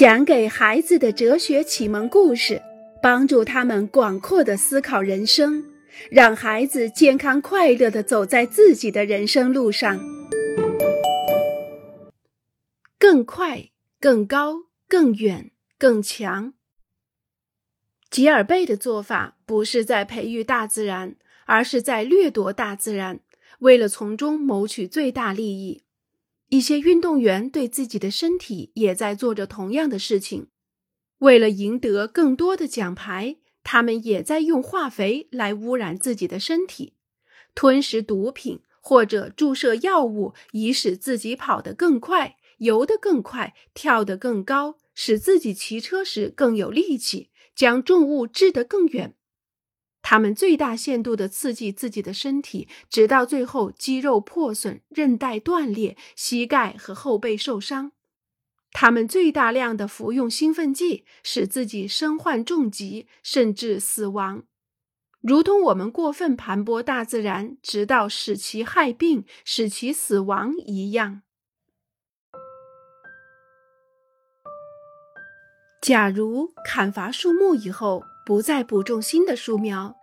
讲给孩子的哲学启蒙故事，帮助他们广阔的思考人生，让孩子健康快乐的走在自己的人生路上。更快、更高、更远、更强。吉尔贝的做法不是在培育大自然，而是在掠夺大自然，为了从中谋取最大利益。一些运动员对自己的身体也在做着同样的事情，为了赢得更多的奖牌，他们也在用化肥来污染自己的身体，吞食毒品或者注射药物，以使自己跑得更快、游得更快、跳得更高，使自己骑车时更有力气，将重物掷得更远。他们最大限度地刺激自己的身体，直到最后肌肉破损、韧带断裂、膝盖和后背受伤。他们最大量的服用兴奋剂，使自己身患重疾，甚至死亡，如同我们过分盘剥大自然，直到使其害病、使其死亡一样。假如砍伐树木以后，不再补种新的树苗，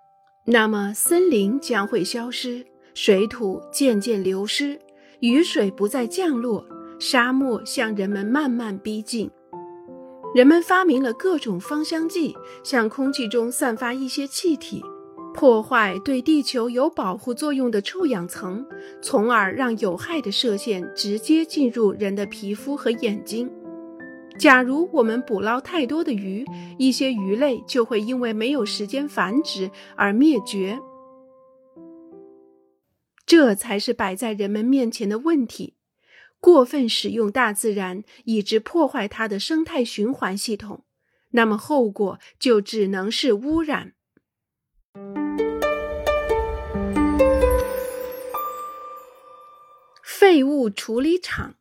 那么森林将会消失，水土渐渐流失，雨水不再降落，沙漠向人们慢慢逼近。人们发明了各种芳香剂，向空气中散发一些气体，破坏对地球有保护作用的臭氧层，从而让有害的射线直接进入人的皮肤和眼睛。假如我们捕捞太多的鱼，一些鱼类就会因为没有时间繁殖而灭绝。这才是摆在人们面前的问题：过分使用大自然，以致破坏它的生态循环系统，那么后果就只能是污染。废物处理厂，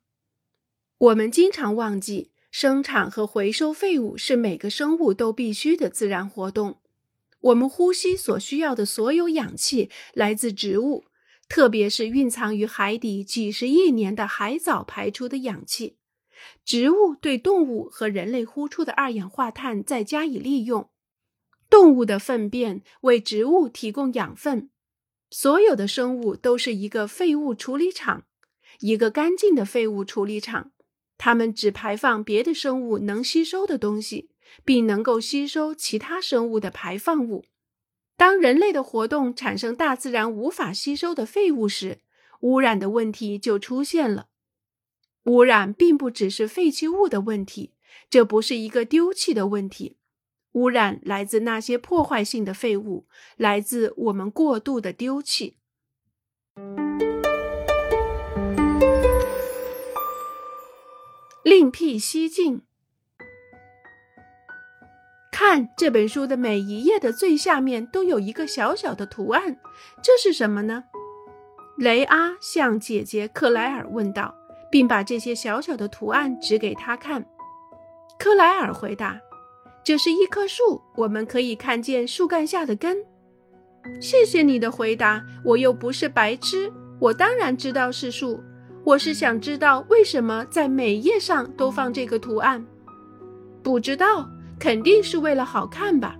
我们经常忘记。生产和回收废物是每个生物都必须的自然活动。我们呼吸所需要的所有氧气来自植物，特别是蕴藏于海底几十亿年的海藻排出的氧气。植物对动物和人类呼出的二氧化碳再加以利用。动物的粪便为植物提供养分。所有的生物都是一个废物处理厂，一个干净的废物处理厂。它们只排放别的生物能吸收的东西，并能够吸收其他生物的排放物。当人类的活动产生大自然无法吸收的废物时，污染的问题就出现了。污染并不只是废弃物的问题，这不是一个丢弃的问题。污染来自那些破坏性的废物，来自我们过度的丢弃。另辟蹊径。看这本书的每一页的最下面都有一个小小的图案，这是什么呢？雷阿向姐姐克莱尔问道，并把这些小小的图案指给他看。克莱尔回答：“这是一棵树，我们可以看见树干下的根。”谢谢你的回答，我又不是白痴，我当然知道是树。我是想知道为什么在每页上都放这个图案，不知道，肯定是为了好看吧。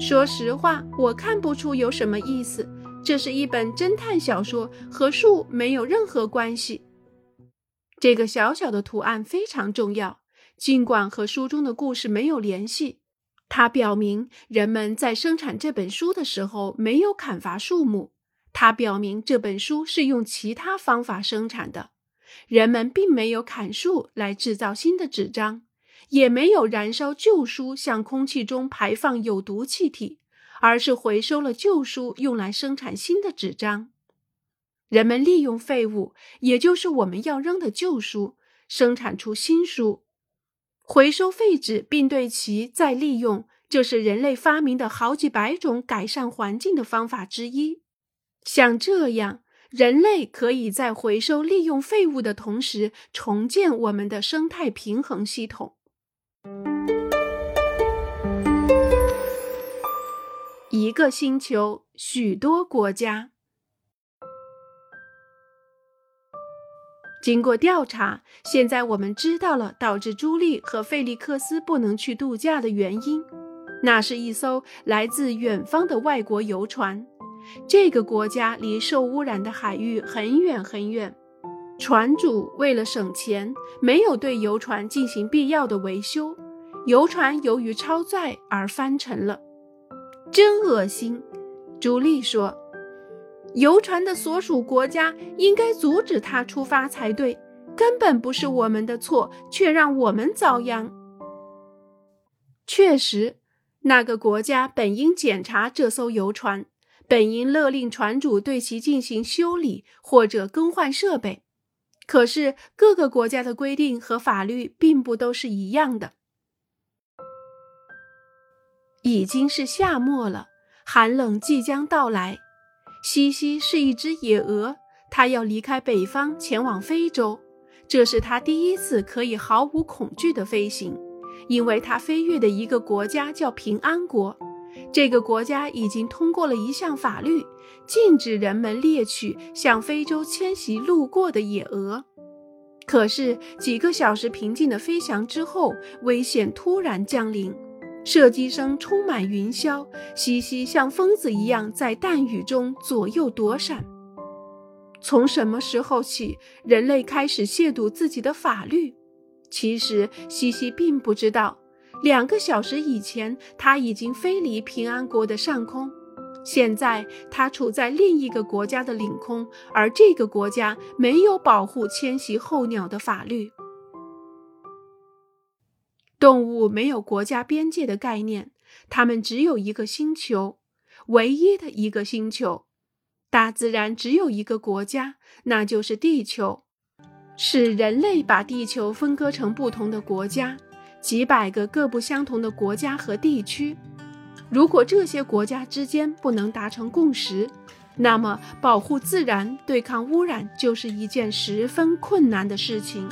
说实话，我看不出有什么意思。这是一本侦探小说，和树没有任何关系。这个小小的图案非常重要，尽管和书中的故事没有联系。它表明人们在生产这本书的时候没有砍伐树木。它表明这本书是用其他方法生产的，人们并没有砍树来制造新的纸张，也没有燃烧旧书向空气中排放有毒气体，而是回收了旧书用来生产新的纸张。人们利用废物，也就是我们要扔的旧书，生产出新书。回收废纸并对其再利用，这是人类发明的好几百种改善环境的方法之一。像这样，人类可以在回收利用废物的同时，重建我们的生态平衡系统。一个星球，许多国家。经过调查，现在我们知道了导致朱莉和费利克斯不能去度假的原因，那是一艘来自远方的外国游船。这个国家离受污染的海域很远很远，船主为了省钱，没有对游船进行必要的维修，游船由于超载而翻沉了。真恶心，朱莉说。游船的所属国家应该阻止他出发才对，根本不是我们的错，却让我们遭殃。确实，那个国家本应检查这艘游船，本应勒令船主对其进行修理或者更换设备。可是，各个国家的规定和法律并不都是一样的。已经是夏末了，寒冷即将到来。西西是一只野鹅，它要离开北方前往非洲，这是它第一次可以毫无恐惧的飞行，因为它飞越的一个国家叫平安国。这个国家已经通过了一项法律，禁止人们猎取向非洲迁徙路过的野鹅。可是几个小时平静的飞翔之后，危险突然降临。射击声充满云霄，西西像疯子一样在弹雨中左右躲闪。从什么时候起，人类开始亵渎自己的法律？其实西西并不知道。两个小时以前，他已经飞离平安国的上空，现在他处在另一个国家的领空，而这个国家没有保护迁徙候鸟的法律。动物没有国家边界的概念，它们只有一个星球，唯一的一个星球。大自然只有一个国家，那就是地球。是人类把地球分割成不同的国家，几百个各不相同的国家和地区。如果这些国家之间不能达成共识，那么保护自然、对抗污染就是一件十分困难的事情。